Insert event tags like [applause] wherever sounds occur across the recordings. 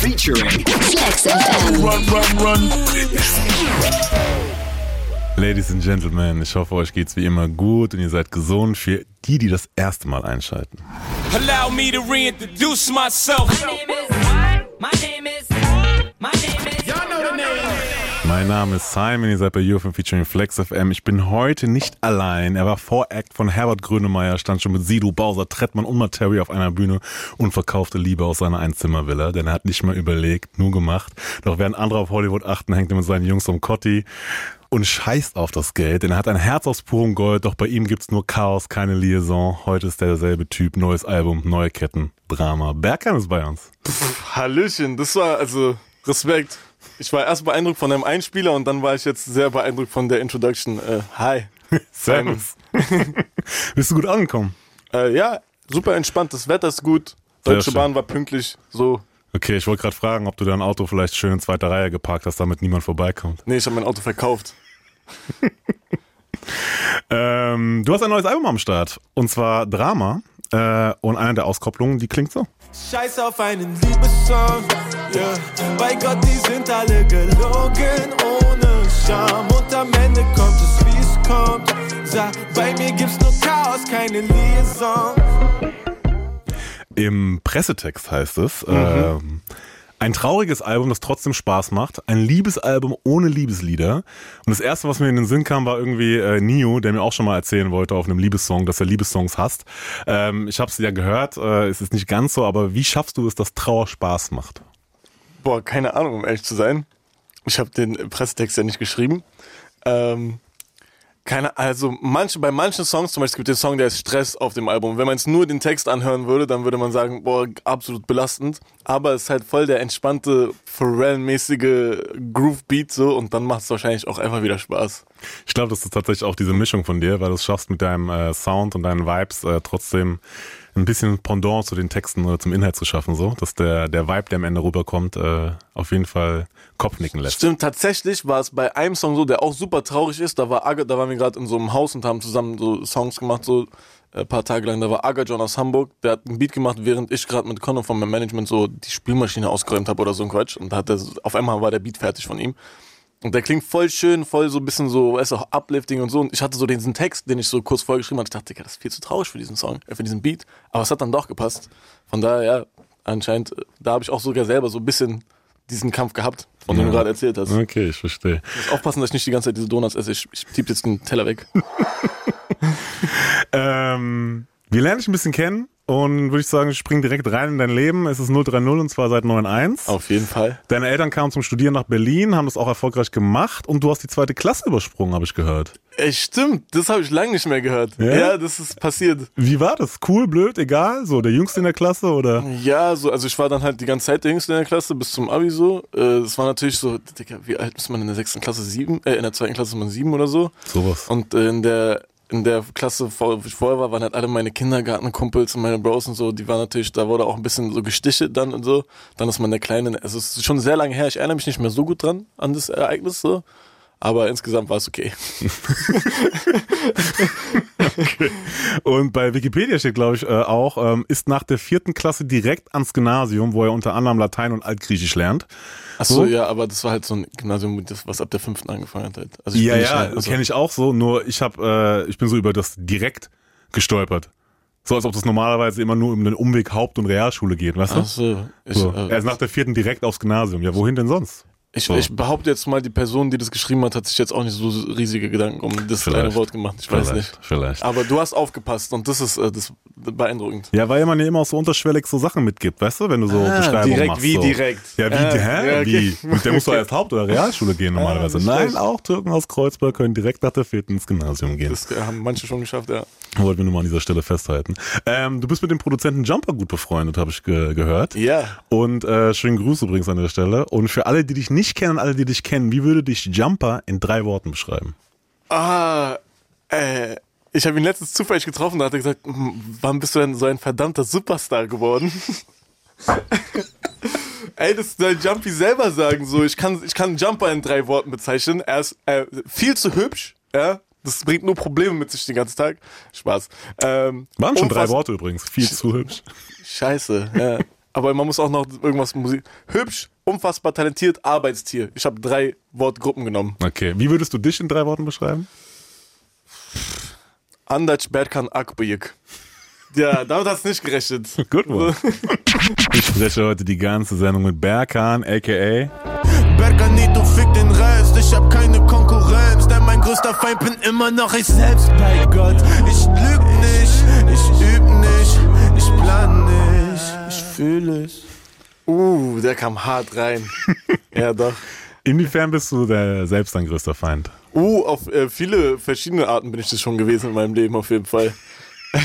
featuring Flex FM. Run, run, run. Ladies and Gentlemen, ich hoffe, euch geht's wie immer gut und ihr seid gesund für die, die das erste Mal einschalten. Allow me to reintroduce myself. My name is, my name is, my name Mein Name ist Simon, ihr seid bei UFM featuring Flex FM. Ich bin heute nicht allein. Er war Voract von Herbert Grönemeyer, stand schon mit Sido, Bowser, Trettmann und Materi auf einer Bühne und verkaufte Liebe aus seiner Einzimmervilla, denn er hat nicht mal überlegt, nur gemacht. Doch während andere auf Hollywood achten, hängt er mit seinen Jungs um Cotti und scheißt auf das Geld, denn er hat ein Herz aus purem Gold, doch bei ihm gibt's nur Chaos, keine Liaison. Heute ist derselbe Typ, neues Album, neue Ketten, Drama. Bergheim ist bei uns. Pff, Hallöchen, das war also Respekt. Ich war erst beeindruckt von einem Einspieler und dann war ich jetzt sehr beeindruckt von der Introduction. Äh, hi. [laughs] Servus. Bist du gut angekommen? Äh, ja, super entspannt. Das Wetter ist gut. Deutsche Bahn war pünktlich. So. Okay, ich wollte gerade fragen, ob du dein Auto vielleicht schön in zweiter Reihe geparkt hast, damit niemand vorbeikommt. Nee, ich habe mein Auto verkauft. [laughs] ähm, du hast ein neues Album am Start. Und zwar Drama. Äh, und eine der Auskopplungen, die klingt so. Scheiß auf einen Liebessong, yeah. Bei Gott, die sind alle gelogen, ohne Scham. Und am Ende kommt es, wie es kommt. Sag, bei mir gibt's nur Chaos, keine Liaison. Im Pressetext heißt es, mhm. ähm, ein trauriges Album, das trotzdem Spaß macht. Ein Liebesalbum ohne Liebeslieder. Und das erste, was mir in den Sinn kam, war irgendwie äh, Nio, der mir auch schon mal erzählen wollte auf einem Liebessong, dass er Liebessongs hasst. Ähm, ich habe es ja gehört, äh, es ist nicht ganz so, aber wie schaffst du es, dass Trauer Spaß macht? Boah, keine Ahnung, um ehrlich zu sein. Ich habe den Pressetext ja nicht geschrieben. Ähm, keine, also manche, bei manchen Songs, zum Beispiel gibt es den Song, der ist Stress auf dem Album. Wenn man jetzt nur den Text anhören würde, dann würde man sagen, boah, absolut belastend. Aber es ist halt voll der entspannte, Pharrell-mäßige Groove-Beat so und dann macht es wahrscheinlich auch einfach wieder Spaß. Ich glaube, das ist tatsächlich auch diese Mischung von dir, weil du es schaffst mit deinem äh, Sound und deinen Vibes äh, trotzdem ein bisschen Pendant zu den Texten oder zum Inhalt zu schaffen, so, dass der, der Vibe, der am Ende rüberkommt, äh, auf jeden Fall Kopfnicken lässt. Stimmt, tatsächlich war es bei einem Song so, der auch super traurig ist. Da war Aga, da waren wir gerade in so einem Haus und haben zusammen so Songs gemacht, so ein äh, paar Tage lang. Da war Aga John aus Hamburg, der hat einen Beat gemacht, während ich gerade mit Connor von meinem Management so die Spielmaschine ausgeräumt habe oder so ein Quatsch. Und hat er, auf einmal war der Beat fertig von ihm. Und der klingt voll schön, voll so ein bisschen so, weißt du, auch uplifting und so. Und ich hatte so diesen Text, den ich so kurz vorgeschrieben hatte. Ich dachte, das ist viel zu traurig für diesen Song, äh, für diesen Beat. Aber es hat dann doch gepasst. Von daher, ja, anscheinend, äh, da habe ich auch sogar selber so ein bisschen diesen Kampf gehabt, von dem ja. du gerade erzählt hast. Okay, ich verstehe. Ich muss aufpassen, dass ich nicht die ganze Zeit diese Donuts esse. Ich, ich tippe jetzt den Teller weg. [laughs] ähm, wir lernen dich ein bisschen kennen. Und würde ich sagen, spring direkt rein in dein Leben. Es ist 030 und zwar seit 91. Auf jeden Fall. Deine Eltern kamen zum Studieren nach Berlin, haben das auch erfolgreich gemacht und du hast die zweite Klasse übersprungen, habe ich gehört. Ey, stimmt, das habe ich lange nicht mehr gehört. Ja? ja? das ist passiert. Wie war das? Cool, blöd, egal? So, der Jüngste in der Klasse oder? Ja, so, also ich war dann halt die ganze Zeit der Jüngste in der Klasse bis zum Abi so. Äh, das war natürlich so, Digga, wie alt ist man in der sechsten Klasse? Sieben? Äh, in der zweiten Klasse ist man sieben oder so. Sowas. Und äh, in der in der Klasse, wo ich vorher war, waren halt alle meine Kindergartenkumpels und meine Bros und so, die waren natürlich, da wurde auch ein bisschen so gestichelt dann und so. Dann ist man der Kleine, also es ist schon sehr lange her, ich erinnere mich nicht mehr so gut dran, an das Ereignis so. Aber insgesamt war es okay. [laughs] okay. Und bei Wikipedia steht, glaube ich, äh, auch, ähm, ist nach der vierten Klasse direkt ans Gymnasium, wo er unter anderem Latein und Altgriechisch lernt. Ach so, ja, aber das war halt so ein Gymnasium, was ab der fünften angefangen hat. Halt. Also ja, ja, halt, also kenne ich auch so. Nur ich habe, äh, ich bin so über das direkt gestolpert. So als ob das normalerweise immer nur um den Umweg Haupt- und Realschule geht, weißt du? Ach so. Ich, so. Äh, er ist nach der vierten direkt aufs Gymnasium. Ja, wohin denn sonst? Ich, so. ich, behaupte jetzt mal, die Person, die das geschrieben hat, hat sich jetzt auch nicht so riesige Gedanken um das vielleicht, kleine Wort gemacht. Ich vielleicht, weiß nicht. Vielleicht. Aber du hast aufgepasst und das ist äh, das beeindruckend. Ja, weil man ja immer auch so unterschwellig so Sachen mitgibt, weißt du, wenn du so ah, Beschreibungen direkt, machst. Wie so. direkt? Ja, wie äh, hä? Ja, okay. Wie? Und der muss doch erst Haupt- oder Realschule gehen normalerweise. Ja, Nein, auch Türken aus Kreuzberg können direkt nach der vierten ins Gymnasium gehen. Das haben manche schon geschafft, ja. Wollten wir nur mal an dieser Stelle festhalten. Ähm, du bist mit dem Produzenten Jumper gut befreundet, habe ich ge gehört. Ja. Und äh, schönen Gruß übrigens an der Stelle. Und für alle, die dich nicht kennen, alle, die dich kennen, wie würde dich Jumper in drei Worten beschreiben? Ah, äh, ich habe ihn letztens zufällig getroffen, da hat er gesagt, wann bist du denn so ein verdammter Superstar geworden? [laughs] Ey, das soll Jumpy selber sagen. So, ich kann, ich kann Jumper in drei Worten bezeichnen. Er ist äh, viel zu hübsch, ja, das bringt nur Probleme mit sich den ganzen Tag. Spaß. Ähm, Waren schon drei Worte übrigens. Viel zu hübsch. Scheiße, ja. Aber man muss auch noch irgendwas Musik. Hübsch, unfassbar talentiert, Arbeitstier. Ich habe drei Wortgruppen genommen. Okay. Wie würdest du dich in drei Worten beschreiben? Andac Berkan Akbıyık. Ja, damit hat's nicht gerechnet. [laughs] Gut, one. Ich spreche heute die ganze Sendung mit Berkan, a.k.a. Berganito fickt den Rest, ich hab keine Konkurrenz, denn mein größter Feind bin immer noch ich selbst bei Gott. Ich lüg nicht, ich üb nicht, ich plan nicht, ich fühle es. Uh, der kam hart rein. [laughs] ja, doch. Inwiefern bist du der, selbst dein größter Feind? Uh, auf äh, viele verschiedene Arten bin ich das schon gewesen in meinem Leben, auf jeden Fall. [laughs]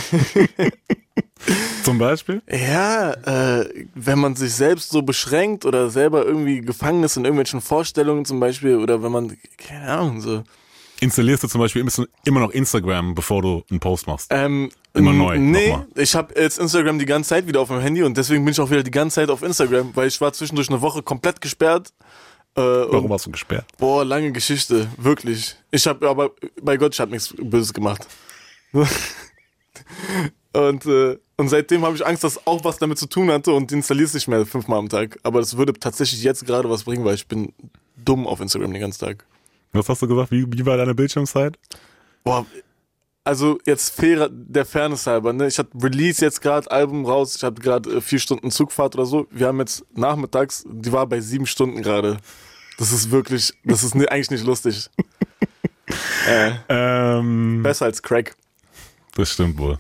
Zum Beispiel? Ja, äh, wenn man sich selbst so beschränkt oder selber irgendwie gefangen ist in irgendwelchen Vorstellungen zum Beispiel oder wenn man, keine Ahnung, so. Installierst du zum Beispiel immer noch Instagram, bevor du einen Post machst? Ähm, immer neu. Nee, ich habe jetzt Instagram die ganze Zeit wieder auf meinem Handy und deswegen bin ich auch wieder die ganze Zeit auf Instagram, weil ich war zwischendurch eine Woche komplett gesperrt. Äh, Warum warst du gesperrt? Boah, lange Geschichte, wirklich. Ich habe aber, bei Gott, ich habe nichts Böses gemacht. [laughs] Und, äh, und seitdem habe ich Angst, dass auch was damit zu tun hatte und installiere es nicht mehr fünfmal am Tag. Aber das würde tatsächlich jetzt gerade was bringen, weil ich bin dumm auf Instagram den ganzen Tag. Was hast du gesagt? Wie, wie war deine Bildschirmzeit? Boah, also jetzt fair, der Fairness halber, ne? Ich hatte Release jetzt gerade Album raus, ich hatte gerade äh, vier Stunden Zugfahrt oder so. Wir haben jetzt nachmittags, die war bei sieben Stunden gerade. Das ist wirklich, das ist eigentlich nicht lustig. [laughs] äh, ähm, besser als Crack. Das stimmt wohl.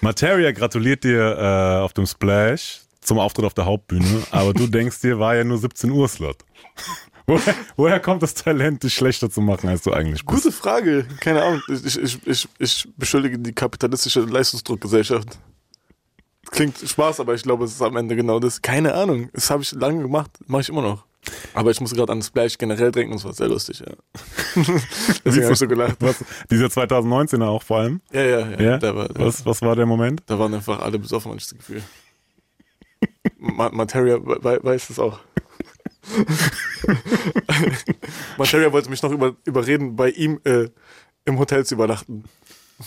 Materia gratuliert dir äh, auf dem Splash zum Auftritt auf der Hauptbühne, aber du [laughs] denkst dir, war ja nur 17 Uhr Slot. Woher, woher, kommt das Talent, dich schlechter zu machen, als du eigentlich bist? Gute Frage. Keine Ahnung. Ich, ich, ich, ich beschuldige die kapitalistische Leistungsdruckgesellschaft. Klingt Spaß, aber ich glaube, es ist am Ende genau das. Keine Ahnung. Das habe ich lange gemacht, mache ich immer noch. Aber ich muss gerade an Splash generell denken, das war sehr lustig, ja. [laughs] Deswegen habe ich so gelacht. Was, dieser 2019er auch vor allem? Ja, ja, ja. ja? Der war, der was, was war der Moment? Da waren einfach alle besoffen, hatte ich das Gefühl. Materia we weiß es auch. [laughs] [laughs] Materia wollte mich noch über, überreden, bei ihm äh, im Hotel zu übernachten.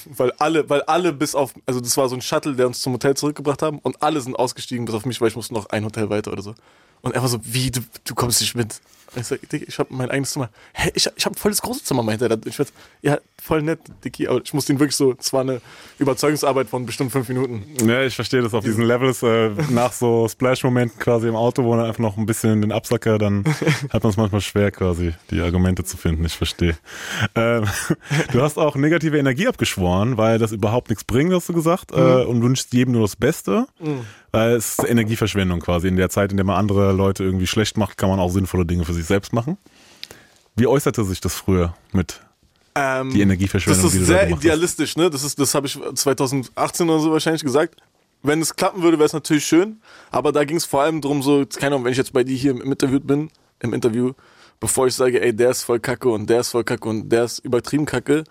Weil alle, weil alle bis auf, also das war so ein Shuttle, der uns zum Hotel zurückgebracht haben und alle sind ausgestiegen bis auf mich, weil ich musste noch ein Hotel weiter oder so. Und er war so, wie, du, du kommst nicht mit. Ich sag, Dicky, ich habe mein eigenes Zimmer. Hä, ich, ich habe ein volles großes Zimmer, meinte er. Ich war, ja, voll nett, Dicky, aber ich musste ihn wirklich so, es war eine Überzeugungsarbeit von bestimmt fünf Minuten. Ja, ich verstehe das auf diesen Levels, äh, nach so Splash-Momenten quasi im Auto, wo er einfach noch ein bisschen in den Absacker, dann [laughs] hat man es manchmal schwer quasi, die Argumente zu finden, ich verstehe. Ähm, [laughs] du hast auch negative Energie abgeschworen, weil das überhaupt nichts bringt, hast du gesagt, mhm. äh, und wünschst jedem nur das Beste. Mhm. Weil es ist Energieverschwendung quasi. In der Zeit, in der man andere Leute irgendwie schlecht macht, kann man auch sinnvolle Dinge für sich selbst machen. Wie äußerte sich das früher mit ähm, die Energieverschwendung? Das ist sehr idealistisch, ne? Das ist, das habe ich 2018 oder so wahrscheinlich gesagt. Wenn es klappen würde, wäre es natürlich schön. Aber da ging es vor allem darum, so, keine Ahnung, wenn ich jetzt bei dir hier im Interview bin, im Interview, bevor ich sage, ey, der ist voll kacke und der ist voll kacke und der ist übertrieben kacke,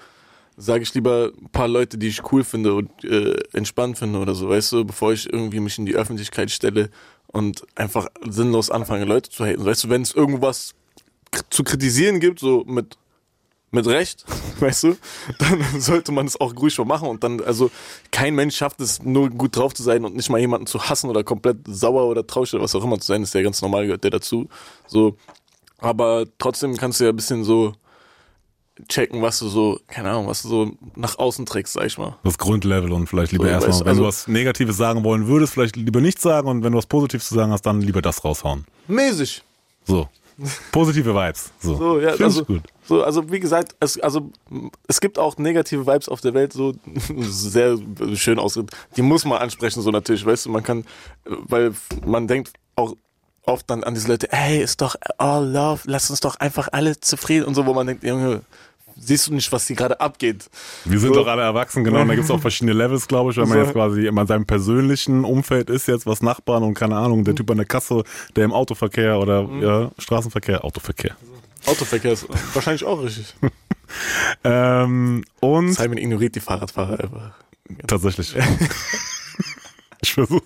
sage ich lieber ein paar Leute, die ich cool finde und äh, entspannt finde oder so, weißt du, bevor ich irgendwie mich in die Öffentlichkeit stelle und einfach sinnlos anfange, Leute zu haten. Weißt du, wenn es irgendwas zu kritisieren gibt, so mit mit Recht, [laughs] weißt du, dann [laughs] sollte man es auch ruhig mal machen und dann, also kein Mensch schafft es nur gut drauf zu sein und nicht mal jemanden zu hassen oder komplett sauer oder traurig oder was auch immer zu sein, ist ja ganz normal, gehört der dazu, so, aber trotzdem kannst du ja ein bisschen so checken, was du so, keine Ahnung, was du so nach außen trägst, sag ich mal. Das Grundlevel und vielleicht lieber so, erstmal, wenn also, du was Negatives sagen wollen würdest, vielleicht lieber nichts sagen und wenn du was Positives zu sagen hast, dann lieber das raushauen. Mäßig. So. Positive Vibes. So, so ja, also, gut. So, also wie gesagt, es, also, es gibt auch negative Vibes auf der Welt, so [laughs] sehr schön ausgedrückt. Die muss man ansprechen, so natürlich, weißt du, man kann, weil man denkt auch oft dann an diese Leute, hey, ist doch all love, lass uns doch einfach alle zufrieden und so, wo man denkt, Junge, siehst du nicht, was hier gerade abgeht. Wir sind so. doch alle erwachsen, genau. Und da gibt es auch verschiedene Levels, glaube ich, wenn man jetzt quasi in seinem persönlichen Umfeld ist, jetzt was Nachbarn und keine Ahnung, der Typ an der Kasse, der im Autoverkehr oder mhm. ja, Straßenverkehr, Autoverkehr. Autoverkehr ist wahrscheinlich auch richtig. [laughs] ähm, und Simon ignoriert die Fahrradfahrer einfach. Tatsächlich. [laughs] Ich versuch's.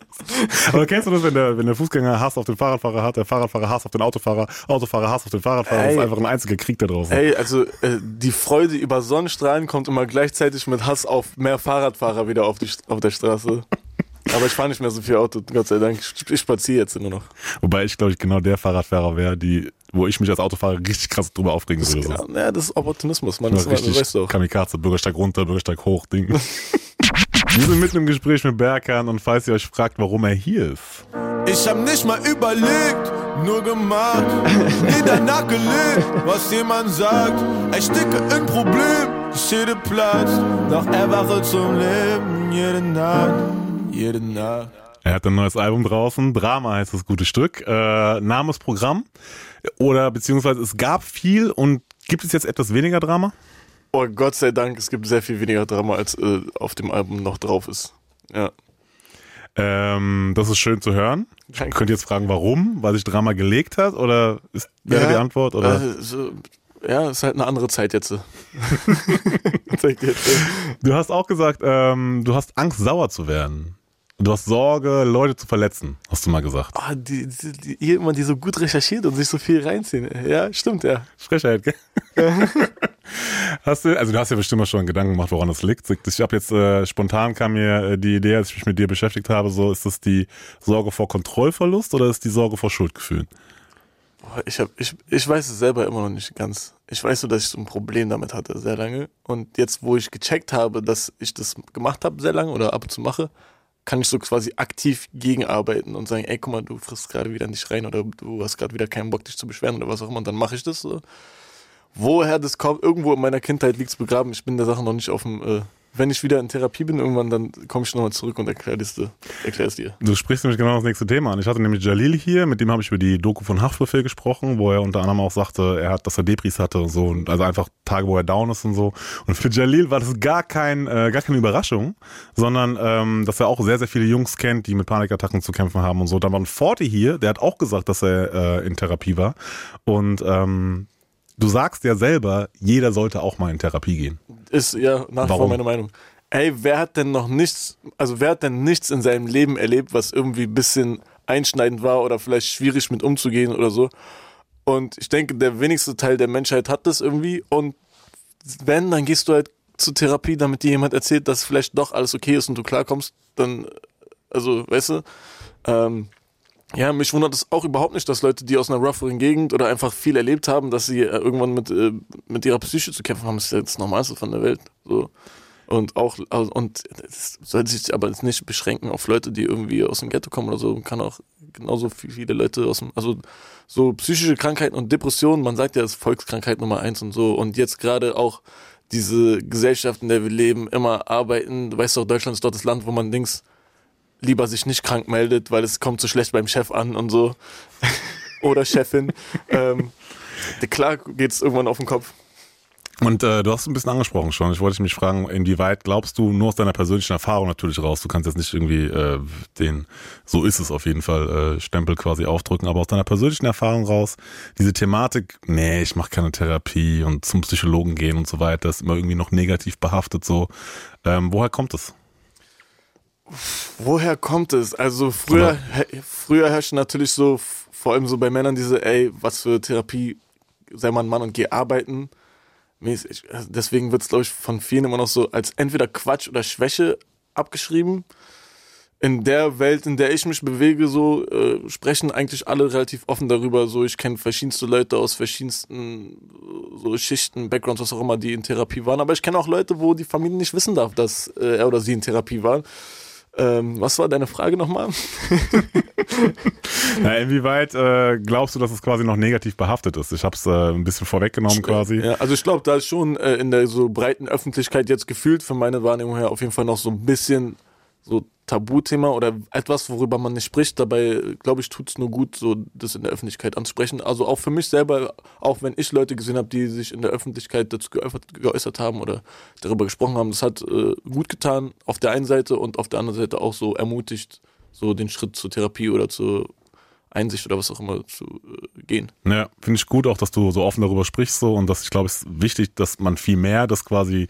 Aber kennst du das, wenn der, wenn der Fußgänger Hass auf den Fahrradfahrer hat, der Fahrradfahrer Hass auf den Autofahrer, Autofahrer Hass auf den Fahrradfahrer, ey, das ist einfach ein einziger Krieg da draußen. Ey, also äh, die Freude über Sonnenstrahlen kommt immer gleichzeitig mit Hass auf mehr Fahrradfahrer wieder auf, die, auf der Straße. Aber ich fahre nicht mehr so viel Auto, Gott sei Dank. Ich, ich spaziere jetzt nur noch. Wobei ich, glaube ich, genau der Fahrradfahrer wäre, die, wo ich mich als Autofahrer richtig krass drüber aufregen Das, würde. genau, ja, das ist Opportunismus, man. Das, Richtig das weißt du auch. Kamikaze, Bürgersteig runter, Bürgersteig hoch, Ding. [laughs] Wir sind mitten im Gespräch mit Berkan und falls ihr euch fragt, warum er hier ist. Ich hab nicht mal überlegt, nur gemacht. Nie danach gelebt, was jemand sagt. Ich stecke in Problem, die Schäde platzt. Doch erwache zum Leben, jede Nacht, jede Nacht. Er hat ein neues Album draußen, Drama heißt das gute Stück. Äh, Name ist Programm oder beziehungsweise es gab viel und gibt es jetzt etwas weniger Drama? Oh Gott sei Dank, es gibt sehr viel weniger Drama, als äh, auf dem Album noch drauf ist. Ja. Ähm, das ist schön zu hören. Ich Danke. könnte jetzt fragen, warum, weil sich Drama gelegt hat oder ist wäre ja, die Antwort oder? Äh, so, ja, ist halt eine andere Zeit [laughs] jetzt. Du hast auch gesagt, ähm, du hast Angst, sauer zu werden. Du hast Sorge, Leute zu verletzen, hast du mal gesagt. Oh, die, die, die, jemand, die so gut recherchiert und sich so viel reinziehen. Ja, stimmt, ja. Frechheit, gell? [laughs] hast du, also du hast ja bestimmt mal schon Gedanken gemacht, woran das liegt. Ich habe jetzt äh, spontan kam mir äh, die Idee, als ich mich mit dir beschäftigt habe, so ist das die Sorge vor Kontrollverlust oder ist die Sorge vor Schuldgefühlen? Ich, hab, ich, ich weiß es selber immer noch nicht ganz. Ich weiß nur, dass ich so ein Problem damit hatte, sehr lange. Und jetzt, wo ich gecheckt habe, dass ich das gemacht habe, sehr lange oder ab und zu mache, kann ich so quasi aktiv gegenarbeiten und sagen, ey, guck mal, du frisst gerade wieder in dich rein oder du hast gerade wieder keinen Bock, dich zu beschweren oder was auch immer. Und dann mache ich das so. Woher das kommt, irgendwo in meiner Kindheit liegt es begraben. Ich bin der Sache noch nicht auf dem. Äh, wenn ich wieder in Therapie bin, irgendwann, dann komme ich nochmal zurück und erkläre es dir. Du sprichst nämlich genau das nächste Thema an. Ich hatte nämlich Jalil hier, mit dem habe ich über die Doku von Haftbefehl gesprochen, wo er unter anderem auch sagte, er hat, dass er Depris hatte und so, und also einfach Tage, wo er down ist und so. Und für Jalil war das gar kein, äh, gar keine Überraschung, sondern ähm, dass er auch sehr, sehr viele Jungs kennt, die mit Panikattacken zu kämpfen haben und so. Dann war ein Forti hier, der hat auch gesagt, dass er äh, in Therapie war. Und ähm, du sagst ja selber, jeder sollte auch mal in Therapie gehen. Ist ja nach wie vor meine Meinung. Ey, wer hat denn noch nichts, also wer hat denn nichts in seinem Leben erlebt, was irgendwie ein bisschen einschneidend war oder vielleicht schwierig mit umzugehen oder so? Und ich denke, der wenigste Teil der Menschheit hat das irgendwie. Und wenn, dann gehst du halt zur Therapie, damit dir jemand erzählt, dass vielleicht doch alles okay ist und du klarkommst, dann, also, weißt du, ähm, ja, mich wundert es auch überhaupt nicht, dass Leute, die aus einer rougheren Gegend oder einfach viel erlebt haben, dass sie äh, irgendwann mit, äh, mit ihrer Psyche zu kämpfen haben. Das ist ja das Normalste von der Welt. So. Und auch, also, und das sollte sich aber jetzt nicht beschränken auf Leute, die irgendwie aus dem Ghetto kommen oder so. Man kann auch genauso viel- viele Leute aus dem, also so psychische Krankheiten und Depressionen, man sagt ja, das ist Volkskrankheit Nummer eins und so. Und jetzt gerade auch diese Gesellschaft, in der wir leben, immer arbeiten. Du weißt doch, Deutschland ist dort das Land, wo man Dings lieber sich nicht krank meldet, weil es kommt so schlecht beim Chef an und so. Oder Chefin. [laughs] ähm, klar geht's irgendwann auf den Kopf. Und äh, du hast es ein bisschen angesprochen schon. Ich wollte mich fragen, inwieweit glaubst du, nur aus deiner persönlichen Erfahrung natürlich raus, du kannst jetzt nicht irgendwie äh, den, so ist es auf jeden Fall, äh, Stempel quasi aufdrücken, aber aus deiner persönlichen Erfahrung raus, diese Thematik, nee, ich mache keine Therapie und zum Psychologen gehen und so weiter, ist immer irgendwie noch negativ behaftet so. Ähm, woher kommt es? Woher kommt es? Also früher, Oder- he- früher herrschte natürlich so, vor allem so bei Männern diese, ey, was für Therapie, sei mal ein Mann und geh arbeiten. Mäßig. Also Deswegen wird es, glaube ich, von vielen immer noch so als entweder Quatsch oder Schwäche abgeschrieben. In der Welt, in der ich mich bewege, so äh, sprechen eigentlich alle relativ offen darüber. So, ich kenne verschiedenste Leute aus verschiedensten äh, so Schichten, Backgrounds, was auch immer, die in Therapie waren. Aber ich kenne auch Leute, wo die Familie nicht wissen darf, dass äh, er oder sie in Therapie waren. Ähm, was war deine Frage nochmal? [laughs] Na, inwieweit äh, glaubst du, dass es quasi noch negativ behaftet ist? Ich habe es äh, ein bisschen vorweggenommen quasi. Ja, also ich glaube, da ist schon äh, in der so breiten Öffentlichkeit jetzt gefühlt von meiner Wahrnehmung her auf jeden Fall noch so ein bisschen so Tabuthema oder etwas, worüber man nicht spricht. Dabei, glaube ich, tut es nur gut, so das in der Öffentlichkeit anzusprechen. Also auch für mich selber, auch wenn ich Leute gesehen habe, die sich in der Öffentlichkeit dazu geäußert, geäußert haben oder darüber gesprochen haben, das hat äh, gut getan auf der einen Seite und auf der anderen Seite auch so ermutigt, so den Schritt zur Therapie oder zur Einsicht oder was auch immer zu äh, gehen. Ja, finde ich gut auch, dass du so offen darüber sprichst so und dass ich glaube, es ist wichtig, dass man viel mehr das quasi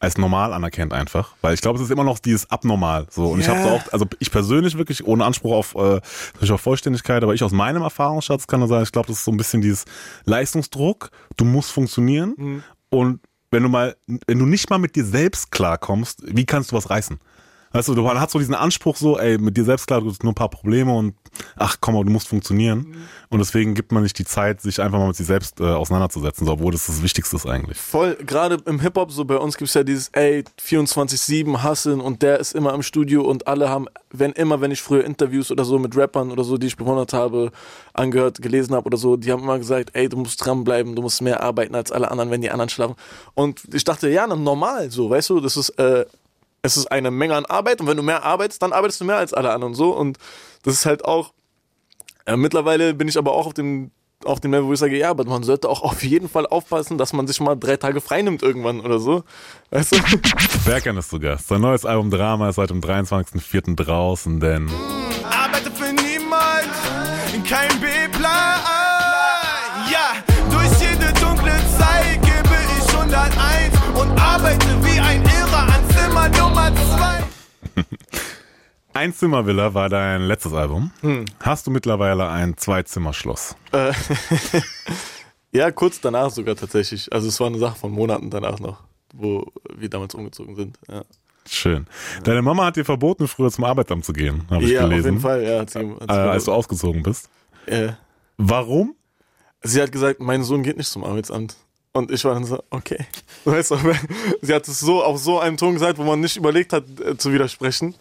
als normal anerkennt einfach, weil ich glaube, es ist immer noch dieses abnormal so. Und ich habe so auch, also ich persönlich wirklich ohne Anspruch auf äh, natürlich auf Vollständigkeit, aber ich aus meinem Erfahrungsschatz kann nur sagen, ich glaube, das ist so ein bisschen dieses Leistungsdruck, du musst funktionieren. Und wenn du mal, wenn du nicht mal mit dir selbst klarkommst, wie kannst du was reißen? Weißt du, man hat so diesen Anspruch so, ey, mit dir selbst klar, du hast nur ein paar Probleme und ach komm, du musst funktionieren. Mhm. Und deswegen gibt man nicht die Zeit, sich einfach mal mit sich selbst äh, auseinanderzusetzen, so, obwohl das das Wichtigste ist eigentlich. Voll, gerade im Hip-Hop, so bei uns gibt es ja dieses, ey, 24-7 Hasseln und der ist immer im Studio und alle haben, wenn immer, wenn ich früher Interviews oder so mit Rappern oder so, die ich bewundert habe, angehört, gelesen habe oder so, die haben immer gesagt, ey, du musst dranbleiben, du musst mehr arbeiten als alle anderen, wenn die anderen schlafen. Und ich dachte, ja, normal, so, weißt du, das ist, äh, es ist eine Menge an Arbeit und wenn du mehr arbeitest, dann arbeitest du mehr als alle anderen so und das ist halt auch äh, mittlerweile bin ich aber auch auf dem auf dem Level, wo ich sage, ja, aber man sollte auch auf jeden Fall aufpassen, dass man sich mal drei Tage frei nimmt irgendwann oder so. Weißt du? Berkan ist zu Gast. Sein neues Album Drama ist seit dem 23.04. draußen, denn... Arbeite für niemand, kein B-Plan. [laughs] Zimmer Nummer 2. Einzimmervilla war dein letztes Album. Hm. Hast du mittlerweile ein Zweizimmerschloss? Äh, [laughs] ja, kurz danach sogar tatsächlich. Also es war eine Sache von Monaten danach noch, wo wir damals umgezogen sind. Ja. Schön. Deine Mama hat dir verboten, früher zum Arbeitsamt zu gehen, habe ich ja, gelesen. Ja, auf jeden Fall, ja. Hat sie, hat sie äh, als du ausgezogen bist. Äh. Warum? Sie hat gesagt, mein Sohn geht nicht zum Arbeitsamt. Und ich war dann so, okay. [laughs] Weißt du, sie hat es so auf so einem Ton gesagt, wo man nicht überlegt hat, äh, zu widersprechen.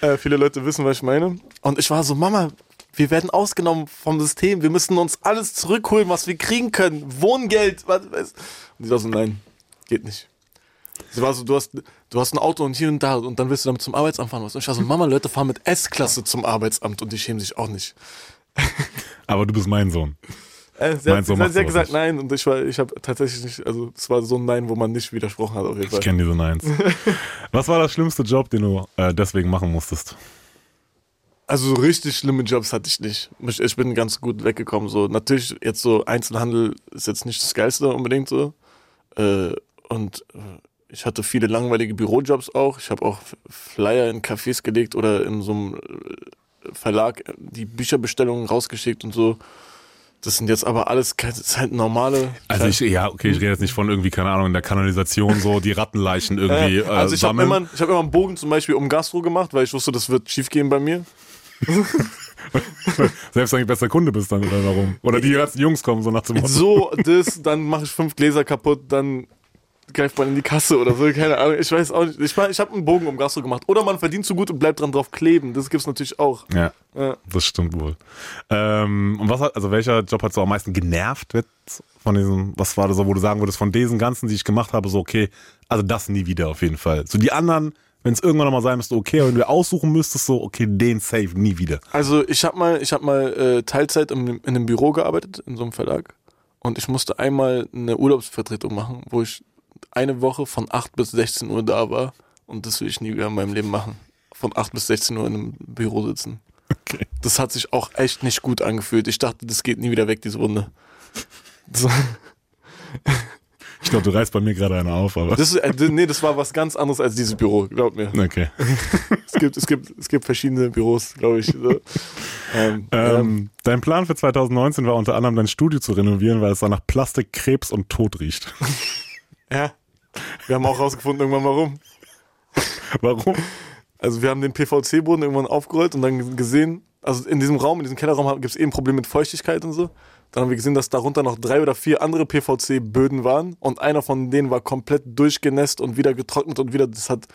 Äh, viele Leute wissen, was ich meine. Und ich war so, Mama, wir werden ausgenommen vom System. Wir müssen uns alles zurückholen, was wir kriegen können. Wohngeld. Was, was. Und sie war so, nein, geht nicht. Sie war so, du hast, du hast ein Auto und hier und da und dann willst du damit zum Arbeitsamt fahren. Und ich war so, Mama, Leute fahren mit S-Klasse zum Arbeitsamt und die schämen sich auch nicht. Aber du bist mein Sohn. Äh, sie hat, so sie hat gesagt nein und ich war, ich habe tatsächlich nicht, also es war so ein Nein, wo man nicht widersprochen hat auf jeden Fall. Ich kenne diese Neins. [laughs] Was war das schlimmste Job, den du äh, deswegen machen musstest? Also so richtig schlimme Jobs hatte ich nicht. Ich bin ganz gut weggekommen. So natürlich jetzt so Einzelhandel ist jetzt nicht das geilste unbedingt so. Äh, und äh, ich hatte viele langweilige Bürojobs auch. Ich habe auch Flyer in Cafés gelegt oder in so einem äh, Verlag die Bücherbestellungen rausgeschickt und so. Das sind jetzt aber alles, das ist halt normale. Also ich, ja, okay, ich rede jetzt nicht von irgendwie, keine Ahnung, in der Kanalisation so die Rattenleichen irgendwie. Äh, also ich habe immer, ich habe immer einen Bogen zum Beispiel um Gastro gemacht, weil ich wusste, das wird schief gehen bei mir. [laughs] Selbst wenn ich bester Kunde bist dann oder warum? Oder die ganzen Jungs kommen so nach dem Motto. So, das, dann mache ich fünf Gläser kaputt, dann greift man in die Kasse oder so, keine Ahnung. Ich weiß auch nicht. Ich, ich habe einen Bogen um Gastro gemacht. Oder man verdient so gut und bleibt dran drauf kleben. Das gibt's natürlich auch. Ja, ja. das stimmt wohl. Ähm, und was hat, also welcher Job hat so am meisten genervt von diesem, was war das so, wo du sagen würdest, von diesen ganzen, die ich gemacht habe, so okay, also das nie wieder auf jeden Fall. So die anderen, wenn es irgendwann nochmal sein müsste, okay, wenn du aussuchen müsstest, so, okay, den safe nie wieder. Also ich habe mal, ich habe mal äh, Teilzeit in, in einem Büro gearbeitet, in so einem Verlag. Und ich musste einmal eine Urlaubsvertretung machen, wo ich eine Woche von 8 bis 16 Uhr da war. Und das will ich nie wieder in meinem Leben machen. Von 8 bis 16 Uhr in einem Büro sitzen. Okay. Das hat sich auch echt nicht gut angefühlt. Ich dachte, das geht nie wieder weg, diese Runde. So. Ich glaube, du reißt bei mir gerade eine auf, aber. Das, äh, nee, das war was ganz anderes als dieses Büro, glaub mir. Okay. es, gibt, es, gibt, es gibt verschiedene Büros, glaube ich. So. Ähm, ähm, dein Plan für 2019 war unter anderem dein Studio zu renovieren, weil es da nach Plastik, Krebs und Tod riecht. Ja. Wir haben auch rausgefunden irgendwann warum. Warum? Also wir haben den PVC-Boden irgendwann aufgerollt und dann gesehen, also in diesem Raum, in diesem Kellerraum gibt es eben Probleme mit Feuchtigkeit und so. Dann haben wir gesehen, dass darunter noch drei oder vier andere PVC-Böden waren und einer von denen war komplett durchgenässt und wieder getrocknet und wieder, das hat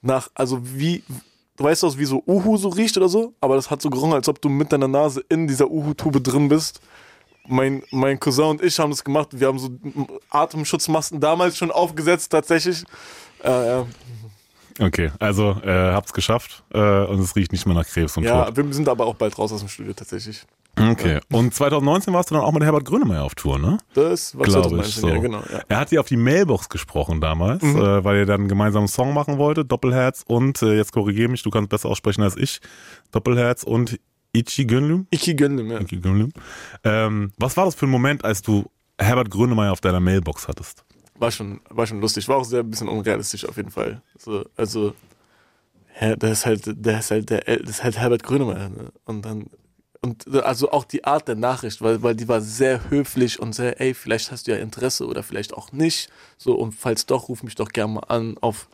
nach, also wie, du weißt doch, wie so Uhu so riecht oder so, aber das hat so gerochen, als ob du mit deiner Nase in dieser Uhu-Tube drin bist mein, mein Cousin und ich haben das gemacht. Wir haben so Atemschutzmasken damals schon aufgesetzt, tatsächlich. Äh. Okay, also äh, habt's geschafft äh, und es riecht nicht mehr nach Krebs und Ja, Tod. wir sind aber auch bald raus aus dem Studio tatsächlich. Okay, und 2019 warst du dann auch mit Herbert Grönemeyer auf Tour, ne? Das war Glaube 2019, ich, so. ja, genau. Ja. Er hat dir auf die Mailbox gesprochen damals, mhm. äh, weil ihr dann gemeinsam einen Song machen wollte, Doppelherz und, äh, jetzt korrigiere mich, du kannst besser aussprechen als ich, Doppelherz und Ichi Gönlüm? Ichi Gönlüm, ja. Ichi Gönlüm. Ähm, was war das für ein Moment, als du Herbert Grönemeyer auf deiner Mailbox hattest? War schon, war schon lustig. War auch sehr ein bisschen unrealistisch auf jeden Fall. So, also, der ist halt, der ist halt, der, das ist halt Herbert Grönemeyer. Ne? Und dann, und also auch die Art der Nachricht, weil, weil die war sehr höflich und sehr, ey, vielleicht hast du ja Interesse oder vielleicht auch nicht. So, und falls doch, ruf mich doch gerne mal an auf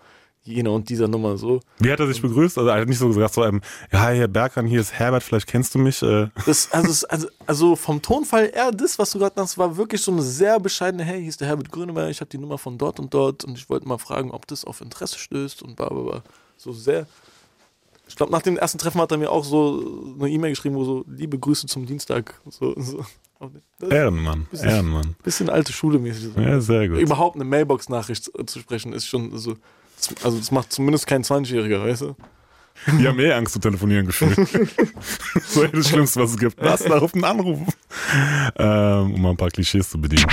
jener und dieser Nummer so. Wie hat er sich begrüßt? Also er hat nicht so gesagt, so, ähm, ja, hier Berkan, hier ist Herbert, vielleicht kennst du mich. Äh. Das, also, also, also vom Tonfall eher das, was du gerade hast, war wirklich so eine sehr bescheidene, hey, hier ist der Herbert Grönemeyer, ich habe die Nummer von dort und dort und ich wollte mal fragen, ob das auf Interesse stößt und bla bla bla. So sehr. Ich glaube, nach dem ersten Treffen hat er mir auch so eine E-Mail geschrieben, wo so, liebe Grüße zum Dienstag. So, so. Ehrenmann, bisschen, Ehrenmann. Bisschen alte Schule mäßig. So. Ja, sehr gut. Überhaupt eine Mailbox-Nachricht zu sprechen, ist schon so. Also, das macht zumindest kein 20-Jähriger, weißt du? Die haben eh Angst zu telefonieren gefühlt. [laughs] so das Schlimmste, was es gibt. Was? Da ruft einen Anruf. Ähm, um mal ein paar Klischees zu bedienen.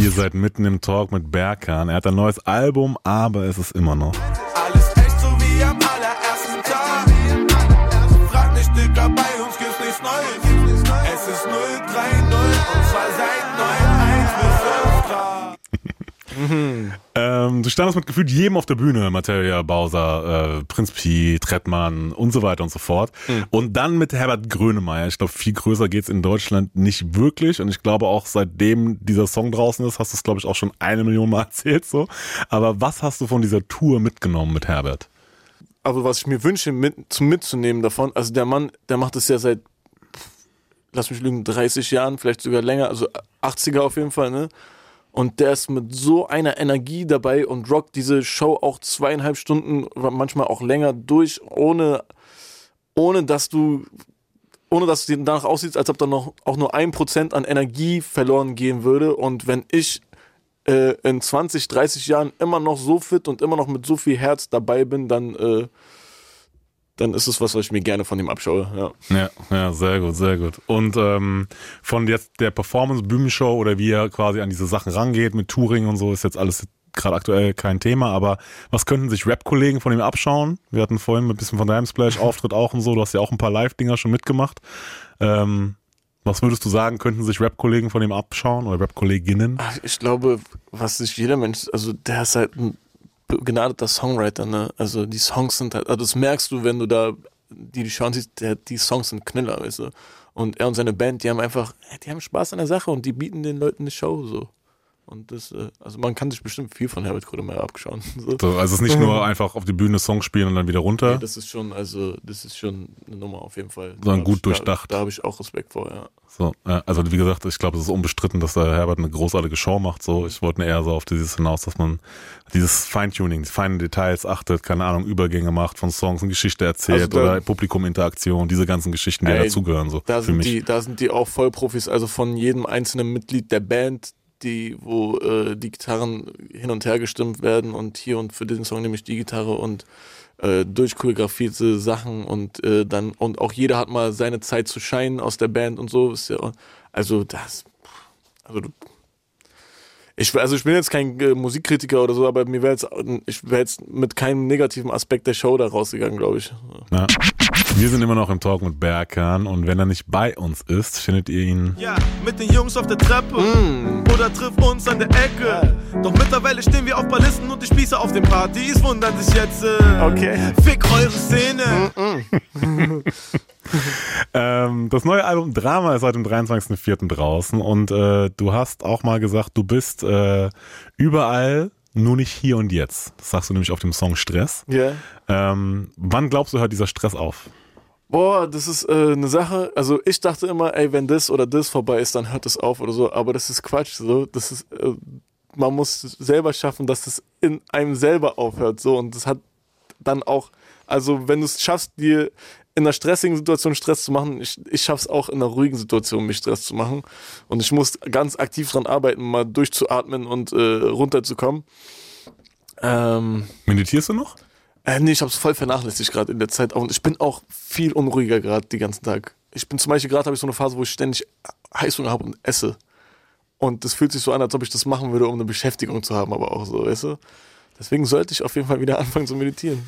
Ihr seid mitten im Talk mit Berkan. Er hat ein neues Album, aber es ist immer noch. Mhm. Ähm, du standest mit gefühlt jedem auf der Bühne, Materia, Bowser, äh, Prinz Pi, Trettmann und so weiter und so fort. Mhm. Und dann mit Herbert Grönemeyer. Ich glaube, viel größer geht's in Deutschland nicht wirklich. Und ich glaube auch, seitdem dieser Song draußen ist, hast du es, glaube ich, auch schon eine Million Mal [laughs] erzählt. so. Aber was hast du von dieser Tour mitgenommen mit Herbert? Also was ich mir wünsche, mit, zum mitzunehmen davon, also der Mann, der macht es ja seit, lass mich lügen, 30 Jahren, vielleicht sogar länger, also 80er auf jeden Fall, ne? Und der ist mit so einer Energie dabei und rockt diese Show auch zweieinhalb Stunden, manchmal auch länger durch, ohne, ohne dass du, ohne dass es danach aussieht, als ob da noch auch nur ein Prozent an Energie verloren gehen würde. Und wenn ich äh, in 20, 30 Jahren immer noch so fit und immer noch mit so viel Herz dabei bin, dann äh, dann ist es was, was ich mir gerne von ihm abschaue. Ja, ja, ja sehr gut, sehr gut. Und ähm, von jetzt der Performance, Bühnenshow oder wie er quasi an diese Sachen rangeht mit Touring und so, ist jetzt alles gerade aktuell kein Thema, aber was könnten sich Rap-Kollegen von ihm abschauen? Wir hatten vorhin ein bisschen von deinem Splash-Auftritt auch und so, du hast ja auch ein paar Live-Dinger schon mitgemacht. Ähm, was würdest du sagen, könnten sich Rap-Kollegen von ihm abschauen oder Rap-Kolleginnen? Ich glaube, was sich jeder Mensch, also der ist halt ein begnadeter Songwriter, ne? Also die Songs sind halt, also das merkst du, wenn du da die, die Chance siehst, der, die Songs sind Knüller, weißt du? Und er und seine Band, die haben einfach, die haben Spaß an der Sache und die bieten den Leuten eine Show so. Und das, äh, also man kann sich bestimmt viel von Herbert Grönemeyer abschauen. [laughs] So. so. also es ist nicht nur einfach auf die Bühne Songs spielen und dann wieder runter. Nee, das ist schon, also das ist schon eine Nummer auf jeden Fall. Sondern gut ich, durchdacht. Da, da habe ich auch Respekt vor, ja. So, also wie gesagt, ich glaube, es ist unbestritten, dass der Herbert eine großartige Show macht. So, ich wollte eher so auf dieses hinaus, dass man dieses Feintuning, die feinen Details achtet, keine Ahnung, Übergänge macht von Songs, eine Geschichte erzählt also oder Publikuminteraktion, diese ganzen Geschichten, die ey, dazugehören. So, da sind die, da sind die auch Vollprofis, also von jedem einzelnen Mitglied der Band, die, wo äh, die Gitarren hin und her gestimmt werden und hier und für diesen Song nehme ich die Gitarre und äh, durchchoreografierte Sachen und äh, dann und auch jeder hat mal seine Zeit zu scheinen aus der Band und so. Ist ja, also das, also ich, also ich bin jetzt kein äh, Musikkritiker oder so, aber mir wäre jetzt, ich wäre jetzt mit keinem negativen Aspekt der Show da rausgegangen, glaube ich. Ja. Wir sind immer noch im Talk mit Berkan und wenn er nicht bei uns ist, findet ihr ihn. Ja, mit den Jungs auf der Treppe mm. oder trifft uns an der Ecke. Doch mittlerweile stehen wir auf Ballisten und die Spieße auf den Partys wundern sich jetzt. Äh, okay. Fick eure Szene. Mm [laughs] [laughs] ähm, das neue Album Drama ist seit dem 23.04. draußen und äh, du hast auch mal gesagt, du bist äh, überall nur nicht hier und jetzt. Das sagst du nämlich auf dem Song Stress. Ja. Yeah. Ähm, wann glaubst du, hört dieser Stress auf? Boah, das ist äh, eine Sache. Also ich dachte immer, ey, wenn das oder das vorbei ist, dann hört es auf oder so. Aber das ist Quatsch. So, das ist, äh, man muss selber schaffen, dass es in einem selber aufhört. So und das hat dann auch, also wenn du es schaffst, dir in einer stressigen Situation Stress zu machen. Ich, ich schaffe es auch in einer ruhigen Situation, mich Stress zu machen. Und ich muss ganz aktiv dran arbeiten, mal durchzuatmen und äh, runterzukommen. Ähm, Meditierst du noch? Äh, nee, ich habe es voll vernachlässigt gerade in der Zeit. Und ich bin auch viel unruhiger gerade den ganzen Tag. Ich bin zum Beispiel gerade habe ich so eine Phase, wo ich ständig Heißhunger habe und esse. Und das fühlt sich so an, als ob ich das machen würde, um eine Beschäftigung zu haben, aber auch so, weißt du? Deswegen sollte ich auf jeden Fall wieder [laughs] anfangen zu meditieren.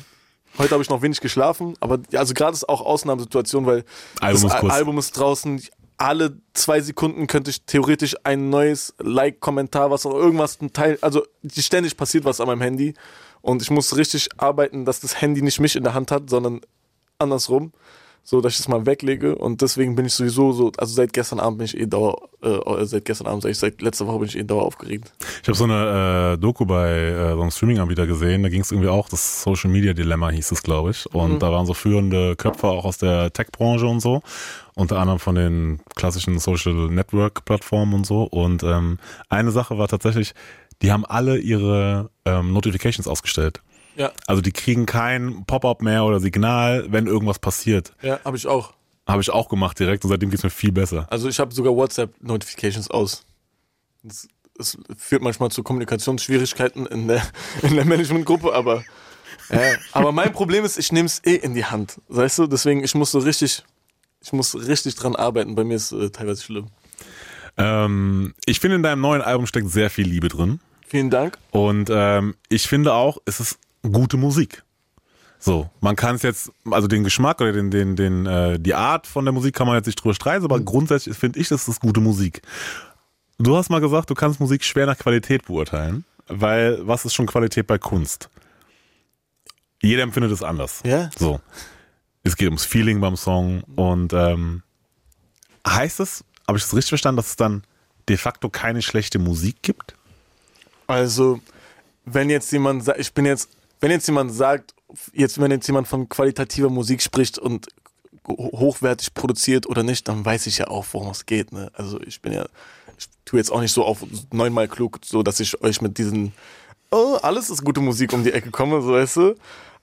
Heute habe ich noch wenig geschlafen, aber also gerade ist auch Ausnahmesituation, weil Album das ist Album ist draußen. Alle zwei Sekunden könnte ich theoretisch ein neues Like, Kommentar, was auch irgendwas, ein Teil, also ständig passiert was an meinem Handy und ich muss richtig arbeiten, dass das Handy nicht mich in der Hand hat, sondern andersrum. so dass ich das mal weglege und deswegen bin ich sowieso so, also seit gestern Abend bin ich eh dauer, äh, seit gestern Abend, sag ich, seit letzter Woche bin ich eh dauer aufgeregt. Ich habe so eine äh, Doku bei äh, so einem Streaming-Anbieter gesehen, da ging es irgendwie auch, das Social Media Dilemma hieß es, glaube ich. Und mhm. da waren so führende Köpfe auch aus der Tech-Branche und so unter anderem von den klassischen Social Network Plattformen und so. Und ähm, eine Sache war tatsächlich, die haben alle ihre ähm, Notifications ausgestellt. Ja. Also die kriegen kein Pop-up mehr oder Signal, wenn irgendwas passiert. Ja, habe ich auch. Habe ich auch gemacht direkt und seitdem geht's mir viel besser. Also ich habe sogar WhatsApp-Notifications aus. Das, das, führt manchmal zu Kommunikationsschwierigkeiten in der, [laughs] in der Managementgruppe, aber, ja, aber mein Problem ist, ich nehme es eh in die Hand. Weißt du, deswegen, ich muss so richtig ich muss richtig dran arbeiten. Bei mir ist es äh, teilweise schlimm. Ähm, ich finde, in deinem neuen Album steckt sehr viel Liebe drin. Vielen Dank. Und ähm, ich finde auch, es ist gute Musik. So, man kann es jetzt, also den Geschmack oder den, den, den, äh, die Art von der Musik kann man jetzt nicht drüber streiten, aber mhm. grundsätzlich finde ich, das ist gute Musik. Du hast mal gesagt, du kannst Musik schwer nach Qualität beurteilen, weil was ist schon Qualität bei Kunst? Jeder empfindet es anders. Ja. So es geht ums Feeling beim Song und ähm, heißt es, habe ich das richtig verstanden, dass es dann de facto keine schlechte Musik gibt? Also, wenn jetzt jemand sagt, ich bin jetzt, wenn jetzt jemand sagt, jetzt wenn jetzt jemand von qualitativer Musik spricht und hochwertig produziert oder nicht, dann weiß ich ja auch, worum es geht. Ne? Also ich bin ja, ich tue jetzt auch nicht so auf neunmal klug, so dass ich euch mit diesen, oh, alles ist gute Musik um die Ecke komme, so weißt du.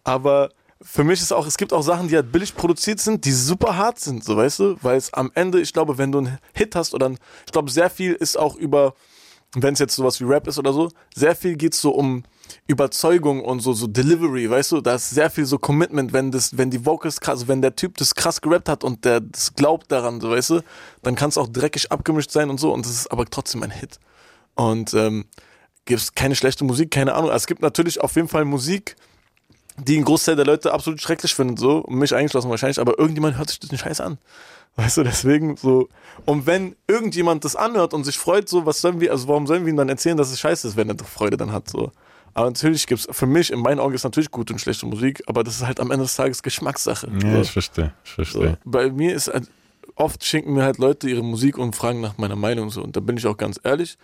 Aber für mich ist auch, es gibt auch Sachen, die halt billig produziert sind, die super hart sind, so weißt du, weil es am Ende, ich glaube, wenn du einen Hit hast oder ein, ich glaube, sehr viel ist auch über, wenn es jetzt sowas wie Rap ist oder so, sehr viel geht so um Überzeugung und so, so Delivery, weißt du, da ist sehr viel so Commitment, wenn das, wenn die Vocals krass, wenn der Typ das krass gerappt hat und der das glaubt daran, so weißt du, dann kann es auch dreckig abgemischt sein und so und es ist aber trotzdem ein Hit. Und ähm, gibt es keine schlechte Musik, keine Ahnung. Also es gibt natürlich auf jeden Fall Musik, die ein Großteil der Leute absolut schrecklich finden, so, mich eingeschlossen wahrscheinlich, aber irgendjemand hört sich den Scheiß an. Weißt du, deswegen so. Und wenn irgendjemand das anhört und sich freut, so, was sollen wir, also warum sollen wir ihm dann erzählen, dass es scheiße ist, wenn er Freude dann hat, so. Aber natürlich gibt es, für mich, in meinen Augen ist natürlich gute und schlechte Musik, aber das ist halt am Ende des Tages Geschmackssache. Ja, so. ich verstehe, ich verstehe. So. Bei mir ist, halt, oft schenken mir halt Leute ihre Musik und fragen nach meiner Meinung so. Und da bin ich auch ganz ehrlich.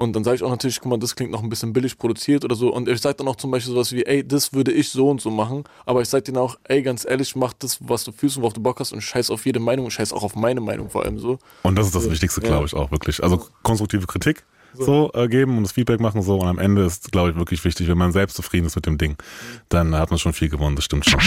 Und dann sage ich auch natürlich, guck mal, das klingt noch ein bisschen billig produziert oder so. Und ich sage dann auch zum Beispiel sowas wie, ey, das würde ich so und so machen. Aber ich sage denen auch, ey, ganz ehrlich, mach das, was du fühlst und worauf du Bock hast und scheiß auf jede Meinung und scheiß auch auf meine Meinung vor allem so. Und das ist das Wichtigste, glaube ich, auch wirklich. Also konstruktive Kritik so, äh, geben und das Feedback machen so und am Ende ist, glaube ich, wirklich wichtig, wenn man selbst zufrieden ist mit dem Ding, dann hat man schon viel gewonnen, das stimmt schon.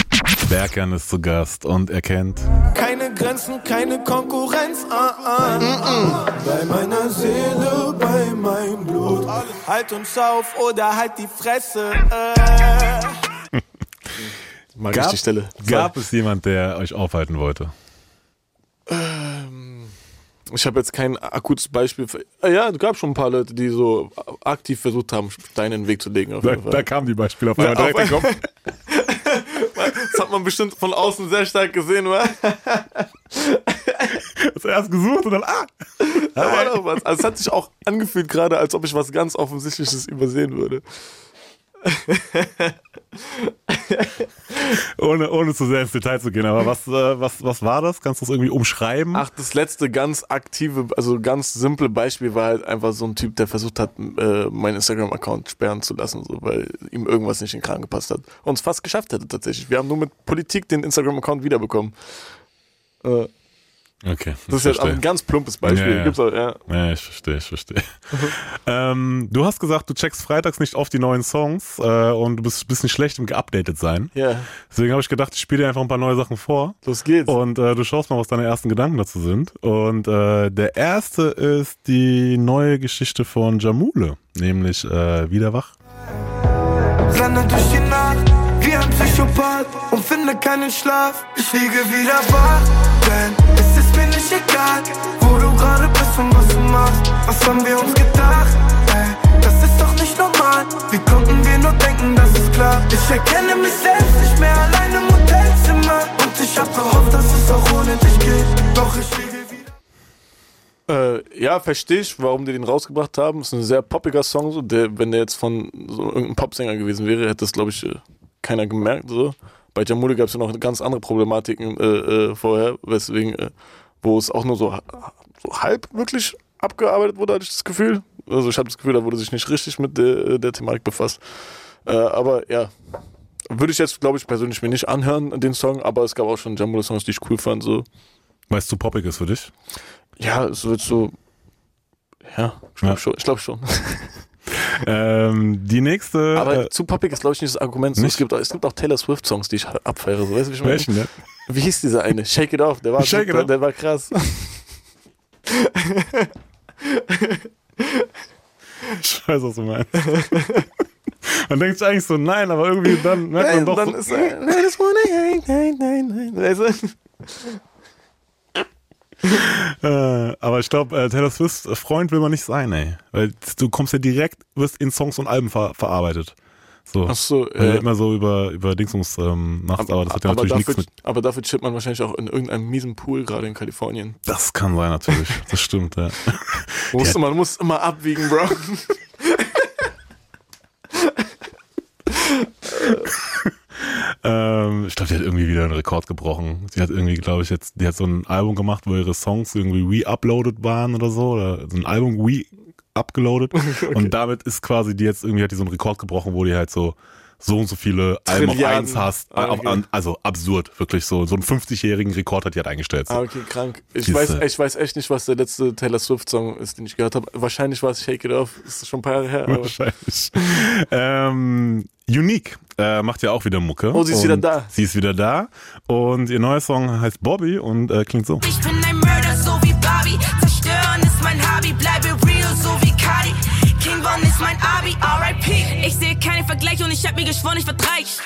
Bergern ist zu Gast und er kennt keine Grenzen, keine Konkurrenz, ah, ah, mm -mm. bei meiner Seele, bei meinem Blut, halt uns auf oder halt die Fresse. Äh. gab, die Stelle. Gab es jemand, der euch aufhalten wollte? Ähm ich habe jetzt kein akutes Beispiel. Für, ah ja, es gab schon ein paar Leute, die so aktiv versucht haben, Steine in den Weg zu legen. Da, da kamen die Beispiele auf einmal direkt Kopf. [laughs] das hat man bestimmt von außen sehr stark gesehen, wa? [laughs] Hast erst gesucht und dann, ah! Da war doch was. Also es hat sich auch angefühlt gerade, als ob ich was ganz Offensichtliches übersehen würde. Ohne, ohne zu sehr ins Detail zu gehen, aber was, äh, was, was war das? Kannst du das irgendwie umschreiben? Ach, das letzte ganz aktive, also ganz simple Beispiel war halt einfach so ein Typ, der versucht hat, äh, meinen Instagram-Account sperren zu lassen, so, weil ihm irgendwas nicht in den Kran gepasst hat. Und es fast geschafft hätte tatsächlich. Wir haben nur mit Politik den Instagram-Account wiederbekommen. Äh, Okay. Das ist jetzt ein ganz plumpes Beispiel. Ja, ja. Gibt's auch, ja. ja, ich verstehe, ich verstehe. [laughs] ähm, du hast gesagt, du checkst freitags nicht auf die neuen Songs äh, und du bist, bist nicht schlecht im geupdatet sein. Ja. Deswegen habe ich gedacht, ich spiele dir einfach ein paar neue Sachen vor. Los geht's. Und äh, du schaust mal, was deine ersten Gedanken dazu sind. Und äh, der erste ist die neue Geschichte von Jamule, nämlich äh, Wieder wach. Renne durch die Nacht, wie ein Psychopath und finde keinen Schlaf. Ich liege wieder wach, denn nicht egal, wo du gerade bist und was du machst. Was haben wir uns gedacht? Ey, das ist doch nicht normal. Wie konnten wir nur denken, das ist klar? Ich erkenne mich selbst nicht mehr allein im Hotelzimmer. Und ich hab gehofft, dass es auch ohne dich geht. Doch ich liege äh, ja, verstehe ich, warum die den rausgebracht haben. Ist ein sehr poppiger Song. So. Der, wenn der jetzt von so irgendeinem Popsänger gewesen wäre, hätte das, glaube ich, äh, keiner gemerkt. So. Bei Jamule gab es ja noch ganz andere Problematiken äh, äh, vorher, weswegen, äh, wo es auch nur so, so halb wirklich abgearbeitet wurde, hatte ich das Gefühl. Also ich habe das Gefühl, da wurde sich nicht richtig mit der, der Thematik befasst. Äh, aber ja, würde ich jetzt, glaube ich, persönlich mir nicht anhören, den Song, aber es gab auch schon Jamule-Songs, die ich cool fand. So. Weil es zu poppig ist für dich? Ja, es wird so. Ja, ich glaube ja. schon. Ich glaube schon. [laughs] ähm, die nächste. Aber äh, zu poppig ist, glaube ich, nicht das Argument. So, es, gibt, es gibt auch Taylor Swift-Songs, die ich abfeiere. So, weißt du, wie ich meine? Welchen, ja? Wie hieß dieser eine? Shake It Off, der war, [laughs] Shake super, der war krass. ich weiß, was du meinst. Man denkt sich eigentlich so, nein, aber irgendwie dann merkt man doch. Dann so, ist er, nein, das nein, nein, nein, nein. Äh, aber ich glaube, äh, Taylor Swift äh, Freund will man nicht sein, ey. Weil du kommst ja direkt, wirst in Songs und Alben ver verarbeitet. So. Ach so, äh, immer so über, über Dingsums ähm, macht, aber, aber das hat ja natürlich dafür, nichts mit. Aber dafür chillt man wahrscheinlich auch in irgendeinem miesen Pool, gerade in Kalifornien. Das kann sein, natürlich. Das stimmt, ja. musst ja. Man muss immer abwiegen, Bro. ähm, ich glaube, die hat irgendwie wieder einen Rekord gebrochen. Sie hat irgendwie, glaube ich, jetzt, die hat so ein Album gemacht, wo ihre Songs irgendwie re-uploaded waren oder so, oder so ein Album re-upgeloadet. [laughs] okay. Und damit ist quasi die jetzt irgendwie hat die so einen Rekord gebrochen, wo die halt so so und so viele Alben auf eins hast. Ah, okay. also absurd, wirklich so. So einen 50-jährigen Rekord hat die halt eingestellt. So. Ah, okay, krank. Ich weiß, ich weiß echt nicht, was der letzte Taylor Swift-Song ist, den ich gehört habe. Wahrscheinlich war es Shake It Off. ist schon ein paar Jahre her. Wahrscheinlich. ähm, Unique äh, macht ja auch wieder Mucke. Oh, sie ist wieder da. Sie ist wieder da. Und ihr neuer Song heißt Bobby und äh, klingt so. Ich bin ein Mörder, so wie Barbie. Zerstören ist mein Hobby. Bleibe real, so wie Cardi. King Von ist mein Abi, RIP. Ich sehe keinen Vergleich und ich hab mir geschworen, ich vertreich.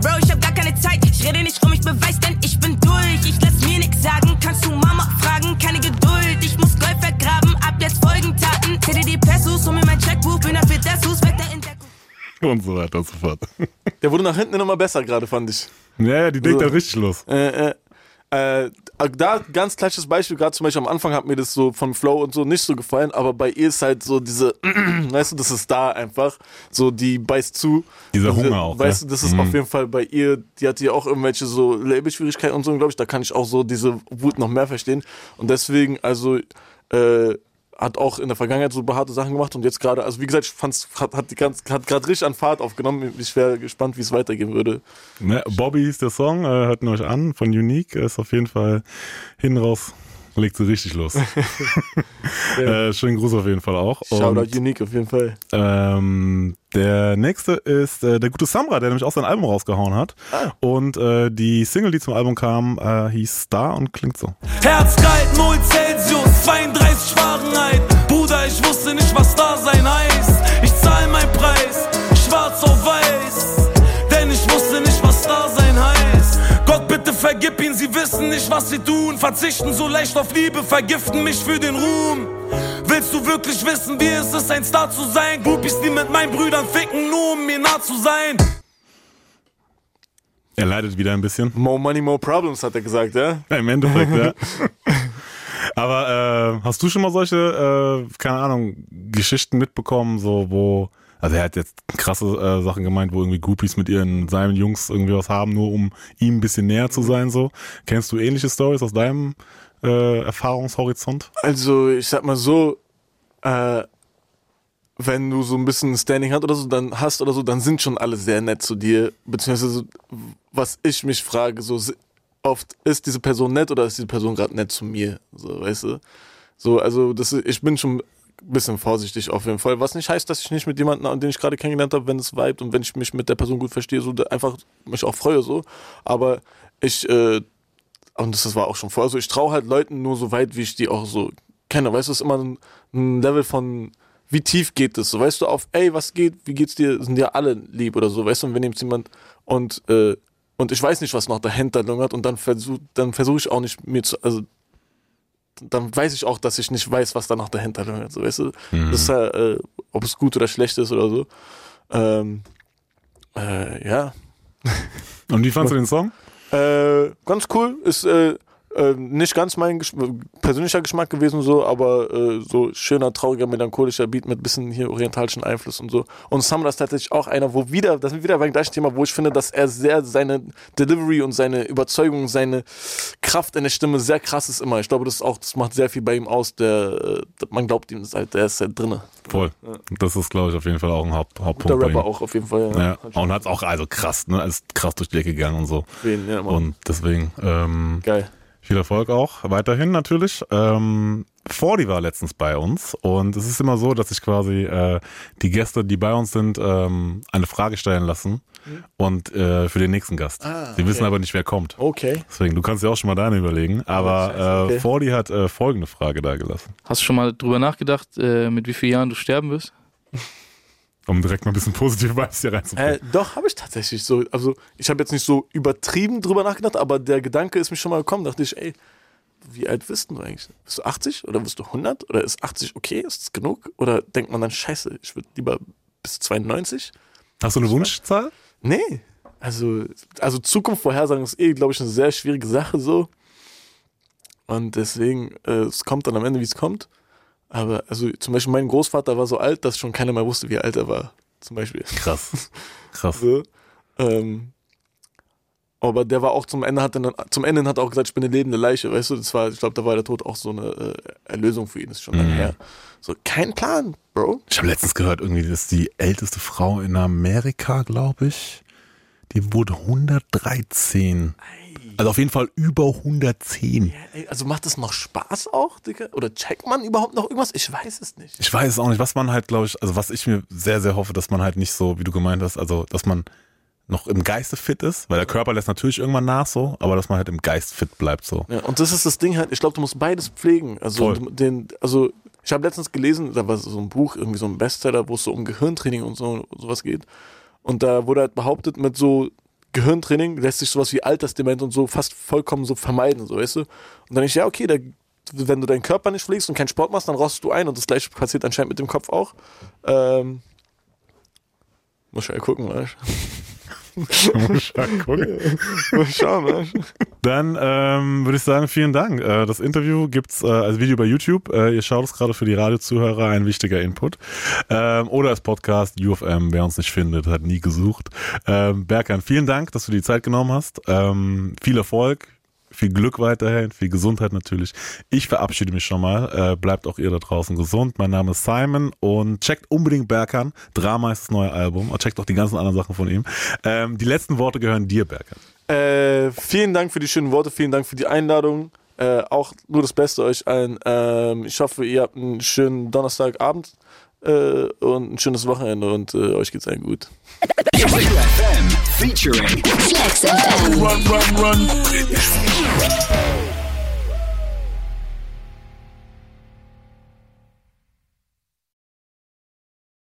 Bro, ich hab gar keine Zeit. Ich rede nicht um, ich beweis, denn ich bin durch. Ich lass mir nix sagen. Kannst du Mama fragen? Keine Geduld. Ich muss Gold vergraben. Ab jetzt folgen Taten. Hätte die Pesos, hol mir mein Checkbuch. Bin dafür Wetter in der [laughs] Und so weiter und so fort. [laughs] Der wurde nach hinten immer besser gerade, fand ich. Ja, ja, die denkt also, da richtig los. Äh, äh, äh, da ganz klassisches Beispiel, gerade zum Beispiel am Anfang hat mir das so vom Flow und so nicht so gefallen, aber bei ihr ist halt so diese, [clears throat] weißt du, das ist da einfach, so die beißt zu. Dieser und, Hunger auch. Weißt ja? du, das ist mhm. auf jeden Fall bei ihr, die hat ja auch irgendwelche so Labelschwierigkeiten und so, glaube ich, da kann ich auch so diese Wut noch mehr verstehen und deswegen, also, äh, hat auch in der Vergangenheit so behaarte Sachen gemacht und jetzt gerade, also wie gesagt, ich fand's, hat, hat, die ganz, hat gerade richtig an Fahrt aufgenommen. Ich wäre gespannt, wie es weitergehen würde. Ne, Bobby ist der Song, äh, hört ihn euch an, von Unique, ist auf jeden Fall hin raus. Legt sie richtig los. ja. [laughs] [laughs] äh, schönen Gruß auf jeden Fall auch. Shoutout Unique auf jeden Fall. Ähm, der nächste ist äh, der gute Samra, der nämlich auch sein Album rausgehauen hat. Ah. Und äh, die Single, die zum Album kam, äh, hieß Star und klingt so. Herzkalt 0 Celsius, 32 Fahrenheit. Bruder, ich wusste nicht, was da sein heißt. Ich zahl meinen Preis, schwarz auf weiß. Denn ich wusste nicht, was da sein heißt. Gott, bitte vergib ihn, sie wissen nicht, was sie tun. Verzichten so leicht auf Liebe, vergiften mich für den Ruhm. Willst du wirklich wissen, wie es ist, ein Star zu sein? Groupies, die mit meinen Brüdern ficken, nur um mir nah zu sein. Er leidet wieder ein bisschen. More money, more problems, hat er gesagt, ja? ja Im Endeffekt, ja. [laughs] Aber äh, hast du schon mal solche, äh, keine Ahnung, Geschichten mitbekommen, so wo, also er hat jetzt krasse äh, Sachen gemeint, wo irgendwie Groupies mit ihren seinen Jungs irgendwie was haben, nur um ihm ein bisschen näher zu sein, so. Kennst du ähnliche Stories aus deinem äh, Erfahrungshorizont? Also ich sag mal so, äh, wenn du so ein bisschen Standing hast oder so, dann hast oder so, dann sind schon alle sehr nett zu dir. Beziehungsweise, was ich mich frage, so oft ist diese Person nett oder ist diese Person gerade nett zu mir? So, weißt du? So, also das, ich bin schon ein bisschen vorsichtig auf jeden Fall. Was nicht heißt, dass ich nicht mit jemandem, den ich gerade kennengelernt habe, wenn es vibet und wenn ich mich mit der Person gut verstehe, so einfach mich auch freue so. Aber ich, äh, und das war auch schon vorher so, ich traue halt Leuten nur so weit, wie ich die auch so kenne. Weißt du, es ist immer ein, ein Level von wie tief geht es? So, weißt du, auf, ey, was geht, wie geht's dir? Sind ja alle lieb oder so, weißt du, und wenn jetzt jemand und, äh, und ich weiß nicht, was noch dahinter lungert und dann versuche dann versuch ich auch nicht mir zu, also dann weiß ich auch, dass ich nicht weiß, was da noch dahinter lungert, so, weißt du? Mhm. Das ist ja, äh, ob es gut oder schlecht ist oder so. Ähm, äh, ja. Und wie fandst du den Song? Äh, ganz cool, ist, äh, äh, nicht ganz mein Gesch persönlicher Geschmack gewesen, so, aber äh, so schöner, trauriger, melancholischer Beat mit bisschen hier orientalischen Einfluss und so. Und Summer ist tatsächlich auch einer, wo wieder, das ist wieder beim gleichen Thema, wo ich finde, dass er sehr seine Delivery und seine Überzeugung, seine Kraft in der Stimme sehr krass ist immer. Ich glaube, das ist auch, das macht sehr viel bei ihm aus. Der, äh, man glaubt ihm, das halt, der ist halt drinne. Voll. Ja. Das ist, glaube ich, auf jeden Fall auch ein Haupt, Hauptpunkt. Der Rapper auch auf jeden Fall. Ja. ja. Und hat es auch also krass, ne, ist krass durch die Ecke gegangen und so. Ja, und deswegen. Ähm, Geil. Viel Erfolg auch weiterhin natürlich. Ähm, Fordi war letztens bei uns und es ist immer so, dass ich quasi äh, die Gäste, die bei uns sind, ähm, eine Frage stellen lassen mhm. und äh, für den nächsten Gast. Ah, Sie okay. wissen aber nicht, wer kommt. Okay. Deswegen, du kannst ja auch schon mal deine überlegen. Aber oh, okay. äh, Fordi hat äh, folgende Frage da gelassen. Hast du schon mal drüber nachgedacht, äh, mit wie vielen Jahren du sterben wirst? [laughs] um direkt mal ein bisschen positive Vibes hier reinzubringen. Äh, doch, habe ich tatsächlich so. Also, ich habe jetzt nicht so übertrieben drüber nachgedacht, aber der Gedanke ist mir schon mal gekommen. Dachte ich, ey, wie alt bist du eigentlich? Bist du 80 oder bist du 100? Oder ist 80 okay? Ist das genug? Oder denkt man dann, scheiße, ich würde lieber bis 92? Hast du eine Wunschzahl? Nee. Also, also Zukunft vorhersagen ist eh, glaube ich, eine sehr schwierige Sache so. Und deswegen, äh, es kommt dann am Ende, wie es kommt. Aber also zum Beispiel mein Großvater war so alt, dass schon keiner mehr wusste, wie alt er war. Zum Beispiel. Krass. [laughs] Krass. So, ähm, aber der war auch zum Ende hat dann zum Ende hat er auch gesagt, ich bin eine lebende Leiche, weißt du? Das war, ich glaube, da war der Tod auch so eine äh, Erlösung für ihn. Das ist schon lange mhm. her. So kein Plan, Bro. Ich habe letztens gehört, irgendwie, dass die älteste Frau in Amerika, glaube ich, die wurde 113. Ei. Also auf jeden Fall über 110. Ja, also macht das noch Spaß auch, Digga? Oder checkt man überhaupt noch irgendwas? Ich weiß es nicht. Ich weiß es auch nicht. Was man halt, glaube ich, also was ich mir sehr, sehr hoffe, dass man halt nicht so, wie du gemeint hast, also dass man noch im Geiste fit ist, weil der Körper lässt natürlich irgendwann nach so, aber dass man halt im Geist fit bleibt so. Ja, und das ist das Ding halt, ich glaube, du musst beides pflegen. Also den, also ich habe letztens gelesen, da war so ein Buch, irgendwie so ein Bestseller, wo es so um Gehirntraining und so sowas geht. Und da wurde halt behauptet, mit so Gehirntraining lässt sich sowas wie Altersdement und so fast vollkommen so vermeiden, so weißt du. Und dann ich, ja, okay, da, wenn du deinen Körper nicht pflegst und keinen Sport machst, dann rostest du ein und das gleiche passiert anscheinend mit dem Kopf auch. Ähm, muss ich ja gucken, weißt du. Muss gucken. Mal schauen, ne? Dann ähm, würde ich sagen, vielen Dank. Äh, das Interview gibt's äh, als Video bei YouTube. Äh, ihr schaut es gerade für die Radiozuhörer, ein wichtiger Input. Ähm, oder als Podcast UFM, wer uns nicht findet, hat nie gesucht. Ähm, Berkan, vielen Dank, dass du die Zeit genommen hast. Ähm, viel Erfolg viel Glück weiterhin, viel Gesundheit natürlich. Ich verabschiede mich schon mal. Äh, bleibt auch ihr da draußen gesund. Mein Name ist Simon und checkt unbedingt Berkan. Drama ist das neue Album. Und checkt auch die ganzen anderen Sachen von ihm. Ähm, die letzten Worte gehören dir, Berkan. Äh, vielen Dank für die schönen Worte, vielen Dank für die Einladung. Äh, auch nur das Beste euch allen. Ähm, ich hoffe, ihr habt einen schönen Donnerstagabend äh, und ein schönes Wochenende und äh, euch geht's allen gut. Featuring Flex FM. Run, run, run.